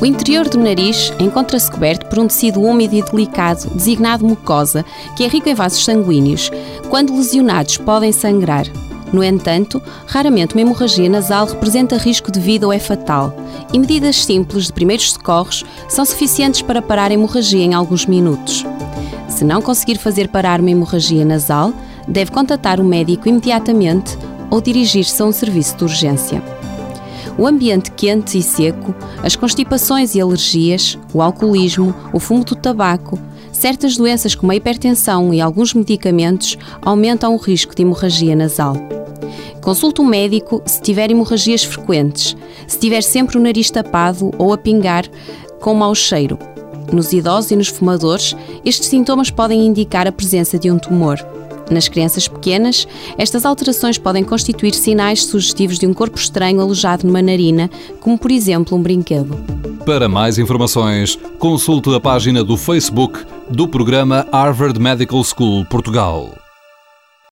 O interior do nariz encontra-se coberto por um tecido úmido e delicado, designado mucosa, que é rico em vasos sanguíneos. Quando lesionados, podem sangrar. No entanto, raramente uma hemorragia nasal representa risco de vida ou é fatal, e medidas simples de primeiros socorros são suficientes para parar a hemorragia em alguns minutos. Se não conseguir fazer parar uma hemorragia nasal, deve contatar o médico imediatamente ou dirigir-se a um serviço de urgência. O ambiente quente e seco, as constipações e alergias, o alcoolismo, o fumo do tabaco, certas doenças como a hipertensão e alguns medicamentos aumentam o risco de hemorragia nasal. Consulte um médico se tiver hemorragias frequentes, se tiver sempre o nariz tapado ou a pingar com mau cheiro. Nos idosos e nos fumadores, estes sintomas podem indicar a presença de um tumor. Nas crianças pequenas, estas alterações podem constituir sinais sugestivos de um corpo estranho alojado numa narina, como por exemplo um brinquedo. Para mais informações, consulte a página do Facebook do programa Harvard Medical School Portugal.